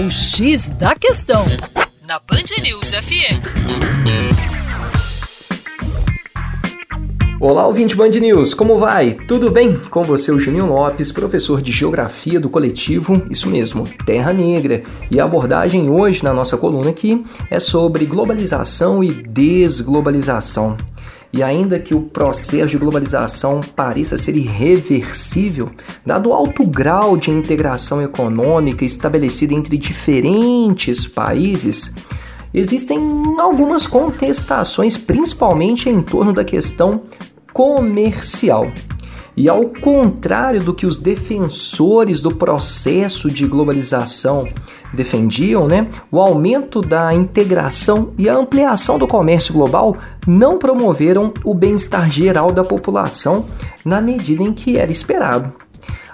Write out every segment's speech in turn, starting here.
O X da Questão, na Band News FM. Olá, ouvinte Band News, como vai? Tudo bem? Com você, o Juninho Lopes, professor de Geografia do coletivo, isso mesmo, Terra Negra. E a abordagem hoje na nossa coluna aqui é sobre globalização e desglobalização. E ainda que o processo de globalização pareça ser irreversível, dado o alto grau de integração econômica estabelecida entre diferentes países, existem algumas contestações, principalmente em torno da questão comercial. E ao contrário do que os defensores do processo de globalização defendiam, né, o aumento da integração e a ampliação do comércio global não promoveram o bem-estar geral da população na medida em que era esperado.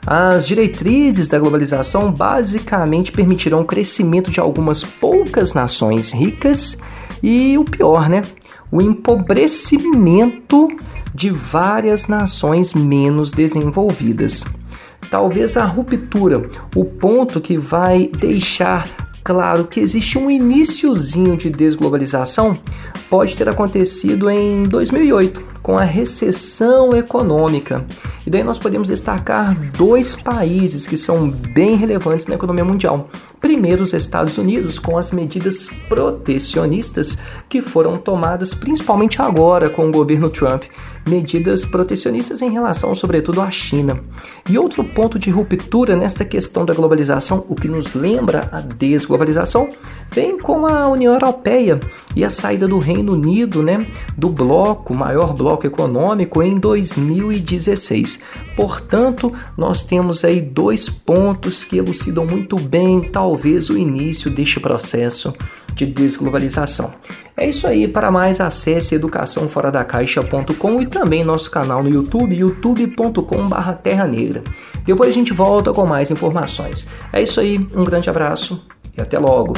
As diretrizes da globalização basicamente permitirão o crescimento de algumas poucas nações ricas e o pior, né, o empobrecimento de várias nações menos desenvolvidas. Talvez a ruptura, o ponto que vai deixar claro que existe um iníciozinho de desglobalização, pode ter acontecido em 2008, com a recessão econômica. E daí nós podemos destacar dois países que são bem relevantes na economia mundial. Primeiro, os Estados Unidos, com as medidas protecionistas que foram tomadas principalmente agora com o governo Trump, medidas protecionistas em relação, sobretudo, à China. E outro ponto de ruptura nesta questão da globalização, o que nos lembra a desglobalização, vem com a União Europeia e a saída do Reino Unido, né, do bloco, maior bloco econômico, em 2016. Portanto, nós temos aí dois pontos que elucidam muito bem, talvez, o início deste processo de desglobalização. É isso aí, para mais acesse educaçãoforadacaixa.com e também nosso canal no YouTube, youtube.com.br Terra Negra. Depois a gente volta com mais informações. É isso aí, um grande abraço e até logo!